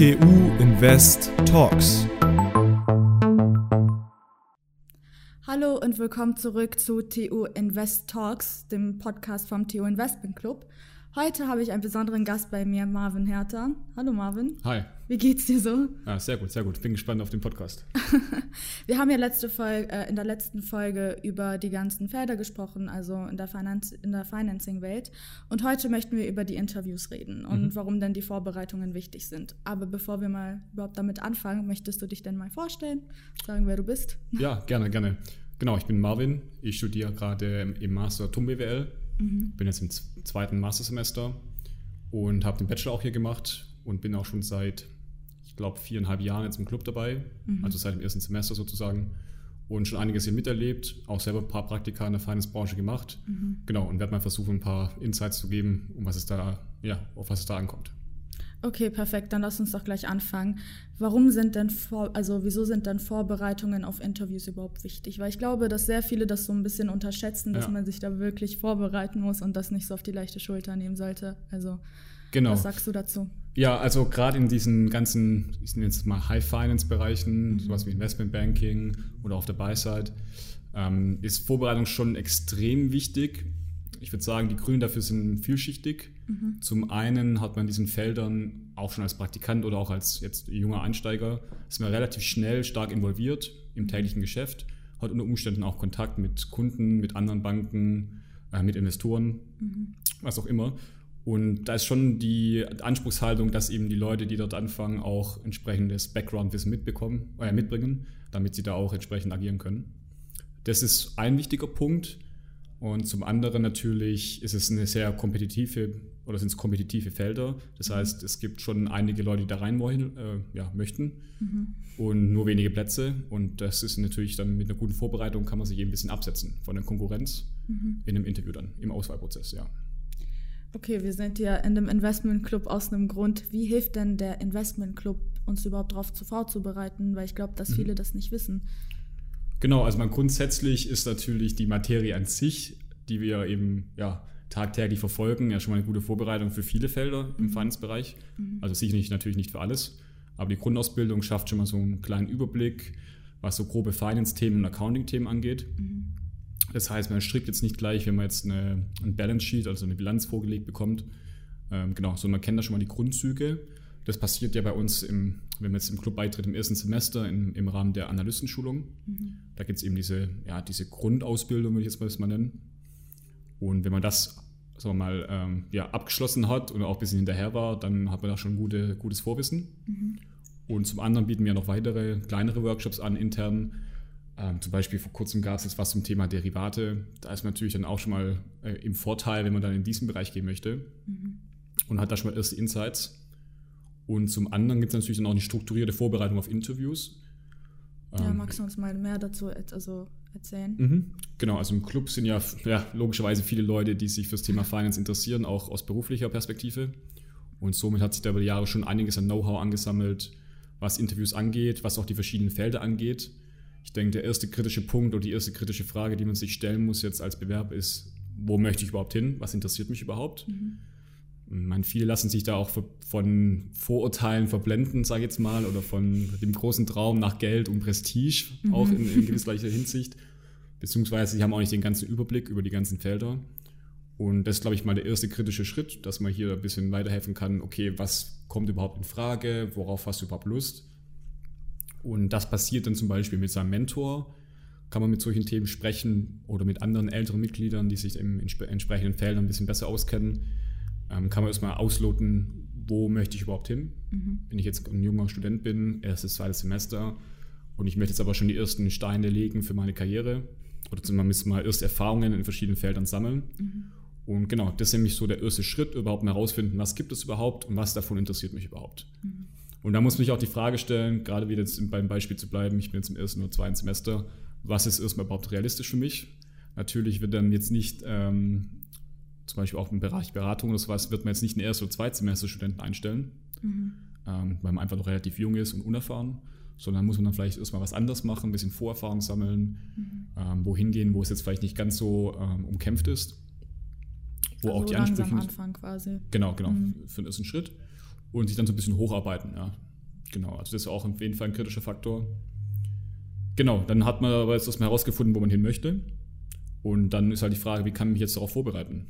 TU Invest Talks. Hallo und willkommen zurück zu TU Invest Talks, dem Podcast vom TU Investment Club. Heute habe ich einen besonderen Gast bei mir, Marvin Herter. Hallo Marvin. Hi. Wie geht's dir so? Ja, sehr gut, sehr gut. Bin gespannt auf den Podcast. Wir haben ja letzte Folge, äh, in der letzten Folge über die ganzen Felder gesprochen, also in der, Finanz in der Financing-Welt. Und heute möchten wir über die Interviews reden und mhm. warum denn die Vorbereitungen wichtig sind. Aber bevor wir mal überhaupt damit anfangen, möchtest du dich denn mal vorstellen, sagen, wer du bist? Ja, gerne, gerne. Genau, ich bin Marvin. Ich studiere gerade im Master TUM BWL Mhm. Bin jetzt im zweiten Mastersemester und habe den Bachelor auch hier gemacht und bin auch schon seit, ich glaube, viereinhalb Jahren jetzt im Club dabei, mhm. also seit dem ersten Semester sozusagen. Und schon einiges hier miterlebt, auch selber ein paar Praktika in der Finance-Branche gemacht. Mhm. Genau, und werde mal versuchen, ein paar Insights zu geben, um was es da, ja, auf was es da ankommt. Okay, perfekt. Dann lass uns doch gleich anfangen. Warum sind denn vor, also wieso sind dann Vorbereitungen auf Interviews überhaupt wichtig? Weil ich glaube, dass sehr viele das so ein bisschen unterschätzen, dass ja. man sich da wirklich vorbereiten muss und das nicht so auf die leichte Schulter nehmen sollte. Also, genau. was sagst du dazu? Ja, also gerade in diesen ganzen, ich nenne es mal High-Finance-Bereichen, mhm. sowas wie Investment-Banking oder auf der Buy-Side, ähm, ist Vorbereitung schon extrem wichtig. Ich würde sagen, die Gründe dafür sind vielschichtig. Mhm. Zum einen hat man in diesen Feldern auch schon als Praktikant oder auch als jetzt junger Einsteiger, ist man relativ schnell stark involviert im täglichen Geschäft, hat unter Umständen auch Kontakt mit Kunden, mit anderen Banken, äh, mit Investoren, mhm. was auch immer. Und da ist schon die Anspruchshaltung, dass eben die Leute, die dort anfangen, auch entsprechendes Background-Wissen mitbekommen, äh, mitbringen, damit sie da auch entsprechend agieren können. Das ist ein wichtiger Punkt. Und zum anderen natürlich ist es eine sehr kompetitive oder sind es kompetitive Felder. Das mhm. heißt, es gibt schon einige Leute, die da rein wollen, äh, ja, möchten mhm. und nur wenige Plätze. Und das ist natürlich dann mit einer guten Vorbereitung kann man sich eben ein bisschen absetzen von der Konkurrenz mhm. in einem Interview dann, im Auswahlprozess, ja. Okay, wir sind ja in dem Investment Club aus einem Grund. Wie hilft denn der Investment Club, uns überhaupt darauf vorzubereiten? Weil ich glaube, dass mhm. viele das nicht wissen. Genau, also man grundsätzlich ist natürlich die Materie an sich, die wir eben ja, tagtäglich verfolgen, ja schon mal eine gute Vorbereitung für viele Felder im mhm. Finance-Bereich. Mhm. Also sicherlich natürlich nicht für alles, aber die Grundausbildung schafft schon mal so einen kleinen Überblick, was so grobe Finance-Themen und Accounting-Themen angeht. Mhm. Das heißt, man strickt jetzt nicht gleich, wenn man jetzt eine, ein Balance Sheet, also eine Bilanz vorgelegt bekommt. Ähm, genau, sondern man kennt da schon mal die Grundzüge. Das passiert ja bei uns, im, wenn man jetzt im Club beitritt, im ersten Semester im, im Rahmen der Analystenschulung. Mhm. Da gibt es eben diese, ja, diese Grundausbildung, würde ich jetzt mal nennen. Und wenn man das sagen wir mal, ähm, ja, abgeschlossen hat und auch ein bisschen hinterher war, dann hat man da schon gute, gutes Vorwissen. Mhm. Und zum anderen bieten wir noch weitere kleinere Workshops an intern. Ähm, zum Beispiel vor kurzem gab es jetzt was zum Thema Derivate. Da ist man natürlich dann auch schon mal äh, im Vorteil, wenn man dann in diesen Bereich gehen möchte mhm. und hat da schon mal erste Insights. Und zum anderen gibt es natürlich dann auch eine strukturierte Vorbereitung auf Interviews. Ja, ähm, magst du uns mal mehr dazu also erzählen? Mhm. Genau, also im Club sind ja, ja logischerweise viele Leute, die sich fürs Thema Finance interessieren, auch aus beruflicher Perspektive. Und somit hat sich da über die Jahre schon einiges an Know-how angesammelt, was Interviews angeht, was auch die verschiedenen Felder angeht. Ich denke, der erste kritische Punkt oder die erste kritische Frage, die man sich stellen muss jetzt als Bewerber ist, wo möchte ich überhaupt hin? Was interessiert mich überhaupt? Mhm. Man, viele lassen sich da auch von Vorurteilen verblenden, sage ich jetzt mal, oder von dem großen Traum nach Geld und Prestige, mhm. auch in, in gewisser Hinsicht. Beziehungsweise sie haben auch nicht den ganzen Überblick über die ganzen Felder. Und das ist, glaube ich, mal der erste kritische Schritt, dass man hier ein bisschen weiterhelfen kann, okay, was kommt überhaupt in Frage, worauf hast du überhaupt Lust? Und das passiert dann zum Beispiel mit seinem Mentor, kann man mit solchen Themen sprechen oder mit anderen älteren Mitgliedern, die sich im entsprechenden Feldern ein bisschen besser auskennen ähm, kann man erstmal ausloten, wo möchte ich überhaupt hin. Mhm. Wenn ich jetzt ein junger Student bin, erstes, zweites Semester und ich möchte jetzt aber schon die ersten Steine legen für meine Karriere oder zumindest mal erste Erfahrungen in verschiedenen Feldern sammeln. Mhm. Und genau, das ist nämlich so der erste Schritt, überhaupt mal herausfinden, was gibt es überhaupt und was davon interessiert mich überhaupt. Mhm. Und da muss man sich auch die Frage stellen, gerade wieder jetzt beim Beispiel zu bleiben, ich bin jetzt im ersten oder zweiten Semester, was ist erstmal überhaupt realistisch für mich? Natürlich wird dann jetzt nicht ähm, zum Beispiel auch im Bereich Beratung oder sowas, wird man jetzt nicht einen Erst- oder Zweitsemester-Studenten einstellen, mhm. ähm, weil man einfach noch relativ jung ist und unerfahren, sondern muss man dann vielleicht erstmal was anderes machen, ein bisschen Vorerfahrung sammeln, mhm. ähm, wohin gehen, wo es jetzt vielleicht nicht ganz so ähm, umkämpft ist. Wo also auch die Ansprüche. Am Anfang quasi. Genau, genau, mhm. für den ersten Schritt und sich dann so ein bisschen hocharbeiten, ja. Genau, also das ist auch auf jeden Fall ein kritischer Faktor. Genau, dann hat man aber jetzt erstmal herausgefunden, wo man hin möchte. Und dann ist halt die Frage, wie kann ich mich jetzt darauf vorbereiten?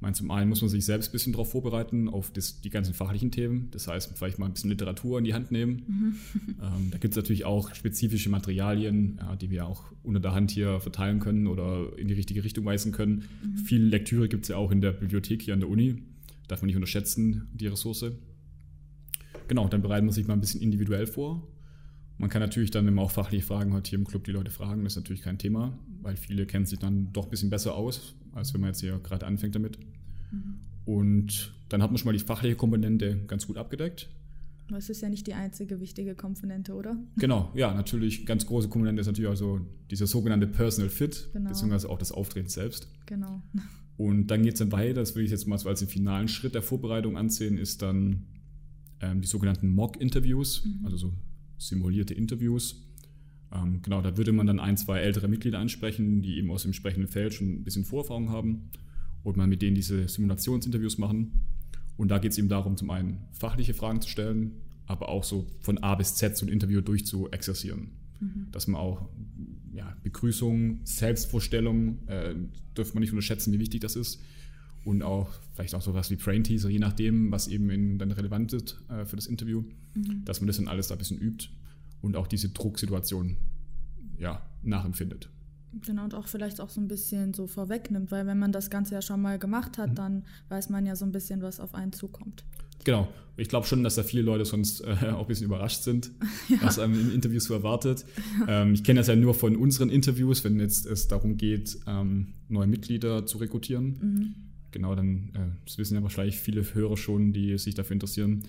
Meine, zum einen muss man sich selbst ein bisschen darauf vorbereiten, auf das, die ganzen fachlichen Themen. Das heißt, vielleicht mal ein bisschen Literatur in die Hand nehmen. Mhm. Ähm, da gibt es natürlich auch spezifische Materialien, ja, die wir auch unter der Hand hier verteilen können oder in die richtige Richtung weisen können. Mhm. Viel Lektüre gibt es ja auch in der Bibliothek hier an der Uni. Darf man nicht unterschätzen, die Ressource. Genau, dann bereiten wir sich mal ein bisschen individuell vor. Man kann natürlich dann, man auch fachliche Fragen hat, hier im Club die Leute fragen, das ist natürlich kein Thema, weil viele kennen sich dann doch ein bisschen besser aus, als wenn man jetzt hier gerade anfängt damit. Mhm. Und dann hat man schon mal die fachliche Komponente ganz gut abgedeckt. Das ist ja nicht die einzige wichtige Komponente, oder? Genau, ja, natürlich. Ganz große Komponente ist natürlich also dieser sogenannte Personal Fit, genau. beziehungsweise auch das Auftreten selbst. Genau. Und dann geht es dann weiter, das will ich jetzt mal so als den finalen Schritt der Vorbereitung ansehen, ist dann ähm, die sogenannten Mock-Interviews, mhm. also so simulierte Interviews. Ähm, genau, da würde man dann ein, zwei ältere Mitglieder ansprechen, die eben aus dem entsprechenden Feld schon ein bisschen Vorerfahrung haben und man mit denen diese Simulationsinterviews machen. Und da geht es eben darum, zum einen fachliche Fragen zu stellen, aber auch so von A bis Z so ein Interview durchzuexerzieren. Mhm. Dass man auch ja, Begrüßung, Selbstvorstellung, äh, dürfte man nicht unterschätzen, wie wichtig das ist. Und auch vielleicht auch sowas wie Brain Teaser, je nachdem, was eben in, dann relevant ist äh, für das Interview, mhm. dass man das dann alles da ein bisschen übt und auch diese Drucksituation ja, nachempfindet. Genau, und auch vielleicht auch so ein bisschen so vorwegnimmt, weil wenn man das Ganze ja schon mal gemacht hat, mhm. dann weiß man ja so ein bisschen, was auf einen zukommt. Genau. Ich glaube schon, dass da viele Leute sonst äh, auch ein bisschen überrascht sind, ja. was einem im Interview so erwartet. Ja. Ähm, ich kenne das ja nur von unseren Interviews, wenn jetzt es darum geht, ähm, neue Mitglieder zu rekrutieren. Mhm. Genau, dann, äh, das wissen ja wahrscheinlich viele Hörer schon, die sich dafür interessieren,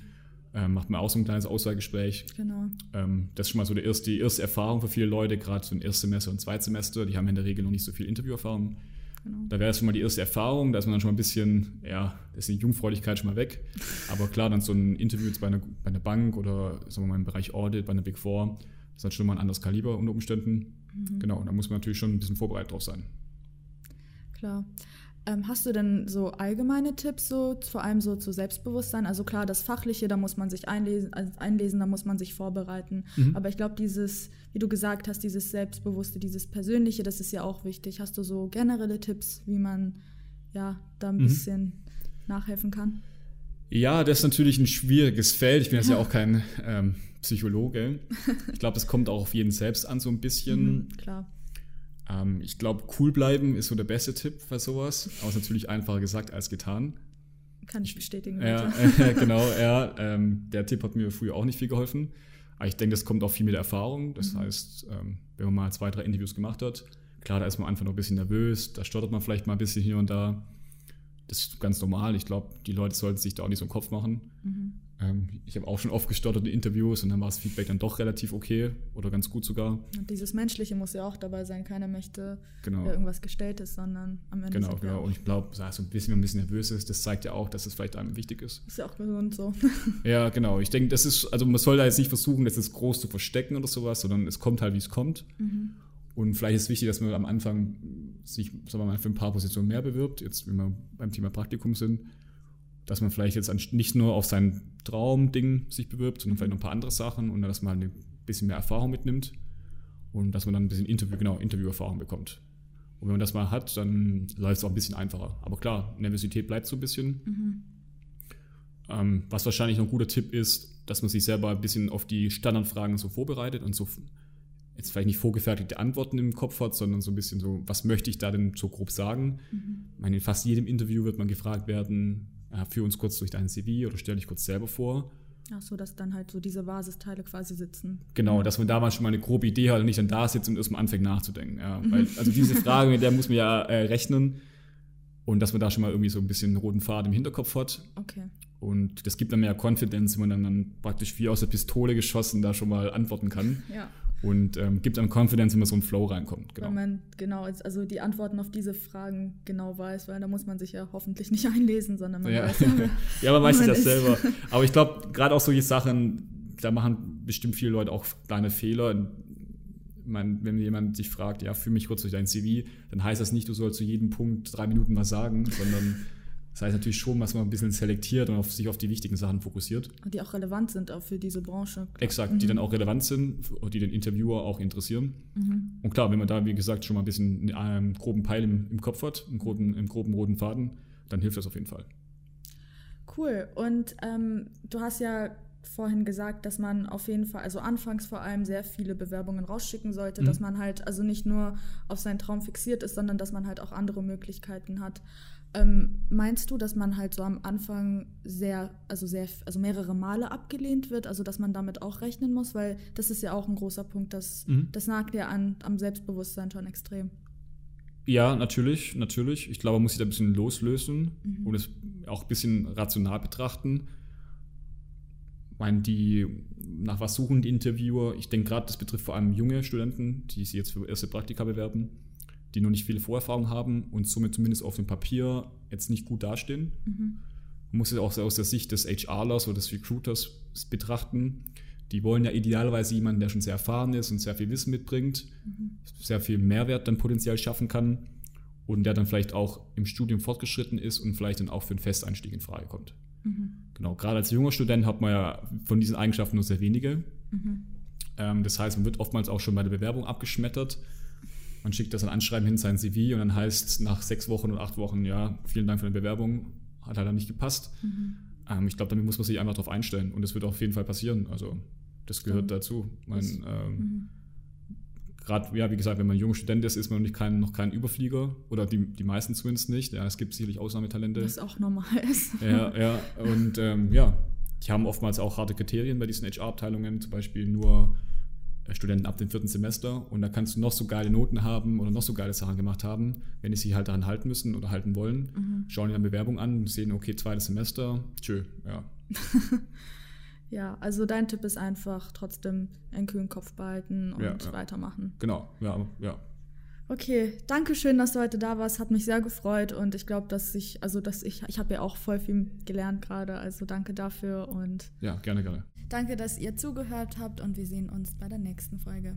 äh, macht man auch so ein kleines Auswahlgespräch. Genau. Ähm, das ist schon mal so die erste, die erste Erfahrung für viele Leute, gerade so ein Erstsemester und Zweitsemester, die haben in der Regel noch nicht so viel Interviewerfahrung. Genau. Da wäre es schon mal die erste Erfahrung, da ist man dann schon mal ein bisschen, ja, da ist die Jungfräulichkeit schon mal weg. Aber klar, dann so ein Interview jetzt bei einer, bei einer Bank oder sagen wir mal im Bereich Audit, bei einer Big Four, das ist dann schon mal ein anderes Kaliber unter Umständen. Mhm. Genau, da muss man natürlich schon ein bisschen vorbereitet drauf sein. Klar. Ähm, hast du denn so allgemeine Tipps, so vor allem so zu Selbstbewusstsein? Also klar, das Fachliche, da muss man sich einlesen, also einlesen da muss man sich vorbereiten. Mhm. Aber ich glaube, dieses, wie du gesagt hast, dieses Selbstbewusste, dieses Persönliche, das ist ja auch wichtig. Hast du so generelle Tipps, wie man ja da ein mhm. bisschen nachhelfen kann? Ja, das ist natürlich ein schwieriges Feld. Ich bin jetzt ja, ja auch kein ähm, Psychologe. Ich glaube, das kommt auch auf jeden selbst an, so ein bisschen. Mhm, klar. Ähm, ich glaube, cool bleiben ist so der beste Tipp für sowas. Aber es ist natürlich einfacher gesagt als getan. Kann ich bestätigen. Ja, äh, genau, ja. Ähm, der Tipp hat mir früher auch nicht viel geholfen. Aber ich denke, das kommt auch viel mit der Erfahrung. Das mhm. heißt, ähm, wenn man mal zwei, drei Interviews gemacht hat, klar, da ist man einfach noch ein bisschen nervös, da stottert man vielleicht mal ein bisschen hier und da. Das ist ganz normal. Ich glaube, die Leute sollten sich da auch nicht so einen Kopf machen. Mhm. Ähm, ich habe auch schon oft gestottert in Interviews und dann war das Feedback dann doch relativ okay oder ganz gut sogar. Und dieses Menschliche muss ja auch dabei sein. Keiner möchte genau. irgendwas Gestelltes, sondern am Ende. Genau, genau. Und ich glaube, so ein bisschen, wenn man ein bisschen nervös ist, das zeigt ja auch, dass es vielleicht einem wichtig ist. Ist ja auch gesund so. ja, genau. Ich denke, das ist, also man soll da jetzt nicht versuchen, das ist groß zu verstecken oder sowas, sondern es kommt halt, wie es kommt. Mhm. Und vielleicht ist es wichtig, dass man am Anfang sich, sagen wir mal, für ein paar Positionen mehr bewirbt, jetzt wenn wir beim Thema Praktikum sind dass man vielleicht jetzt nicht nur auf sein Traumding sich bewirbt, sondern vielleicht noch ein paar andere Sachen und dass man halt ein bisschen mehr Erfahrung mitnimmt und dass man dann ein bisschen Interview, genau, Interviewerfahrung bekommt. Und wenn man das mal hat, dann läuft es auch ein bisschen einfacher. Aber klar, Nervosität bleibt so ein bisschen. Mhm. Ähm, was wahrscheinlich noch ein guter Tipp ist, dass man sich selber ein bisschen auf die Standardfragen so vorbereitet und so jetzt vielleicht nicht vorgefertigte Antworten im Kopf hat, sondern so ein bisschen so, was möchte ich da denn so grob sagen? Mhm. Ich meine, in fast jedem Interview wird man gefragt werden, äh, führ uns kurz durch dein CV oder stell dich kurz selber vor. Ach so, dass dann halt so diese Basisteile quasi sitzen. Genau, dass man da mal schon mal eine grobe Idee hat und nicht dann da sitzt und erstmal anfängt nachzudenken. Ja, weil, also diese Frage, mit der muss man ja äh, rechnen und dass man da schon mal irgendwie so ein bisschen einen roten Faden im Hinterkopf hat. Okay. Und das gibt dann mehr Confidence, wenn man dann, dann praktisch wie aus der Pistole geschossen da schon mal antworten kann. Ja und ähm, gibt einem Confidence, wenn man so ein Flow reinkommt. Genau. Wenn man genau, also die Antworten auf diese Fragen genau weiß, weil da muss man sich ja hoffentlich nicht einlesen, sondern man ja. weiß ja, man weiß das selber. Aber ich glaube, gerade auch solche Sachen, da machen bestimmt viele Leute auch kleine Fehler. Man, wenn jemand sich fragt, ja, fühl mich kurz durch dein CV, dann heißt das nicht, du sollst zu jedem Punkt drei Minuten was sagen, sondern Das heißt natürlich schon, dass man ein bisschen selektiert und auf sich auf die wichtigen Sachen fokussiert. Die auch relevant sind auch für diese Branche. Exakt, mhm. die dann auch relevant sind und die den Interviewer auch interessieren. Mhm. Und klar, wenn man da, wie gesagt, schon mal ein bisschen einen groben Peil im, im Kopf hat, einen groben, einen groben roten Faden, dann hilft das auf jeden Fall. Cool. Und ähm, du hast ja vorhin gesagt, dass man auf jeden Fall, also anfangs vor allem sehr viele Bewerbungen rausschicken sollte, mhm. dass man halt also nicht nur auf seinen Traum fixiert ist, sondern dass man halt auch andere Möglichkeiten hat. Ähm, meinst du, dass man halt so am Anfang sehr, also sehr, also mehrere Male abgelehnt wird, also dass man damit auch rechnen muss, weil das ist ja auch ein großer Punkt, das, mhm. das nagt ja an, am Selbstbewusstsein schon extrem. Ja, natürlich, natürlich. Ich glaube, man muss sich da ein bisschen loslösen mhm. und es auch ein bisschen rational betrachten. Ich meine, die, nach was suchen die Interviewer? Ich denke gerade, das betrifft vor allem junge Studenten, die sich jetzt für erste Praktika bewerben die noch nicht viele Vorerfahrung haben und somit zumindest auf dem Papier jetzt nicht gut dastehen. Mhm. Man muss es auch aus der Sicht des HRlers oder des Recruiters betrachten. Die wollen ja idealerweise jemanden, der schon sehr erfahren ist und sehr viel Wissen mitbringt, mhm. sehr viel Mehrwert dann potenziell schaffen kann und der dann vielleicht auch im Studium fortgeschritten ist und vielleicht dann auch für einen Festeinstieg in Frage kommt. Mhm. Genau, gerade als junger Student hat man ja von diesen Eigenschaften nur sehr wenige. Mhm. Ähm, das heißt, man wird oftmals auch schon bei der Bewerbung abgeschmettert man schickt das ein Anschreiben hin, sein CV und dann heißt nach sechs Wochen oder acht Wochen, ja, vielen Dank für die Bewerbung, hat halt dann nicht gepasst. Mhm. Ähm, ich glaube, damit muss man sich einfach darauf einstellen und das wird auf jeden Fall passieren. Also das gehört ja. dazu. Man, ähm, mhm. Gerade, ja, wie gesagt, wenn man ein junger Student ist, ist man noch, kein, noch kein Überflieger oder die, die meisten zumindest nicht. Ja, es gibt sicherlich Ausnahmetalente. Was auch normal ist. Ja, ja. Und ähm, ja, die haben oftmals auch harte Kriterien bei diesen HR-Abteilungen, zum Beispiel nur Studenten ab dem vierten Semester und da kannst du noch so geile Noten haben oder noch so geile Sachen gemacht haben, wenn die sich halt daran halten müssen oder halten wollen, mhm. schauen die eine Bewerbung an und sehen, okay, zweites Semester, tschö, ja. ja, also dein Tipp ist einfach trotzdem einen kühlen Kopf behalten und ja, ja. weitermachen. Genau, ja, ja. Okay, danke schön, dass du heute da warst. Hat mich sehr gefreut und ich glaube, dass ich, also dass ich, ich habe ja auch voll viel gelernt gerade. Also danke dafür und ja, gerne, gerne. Danke, dass ihr zugehört habt und wir sehen uns bei der nächsten Folge.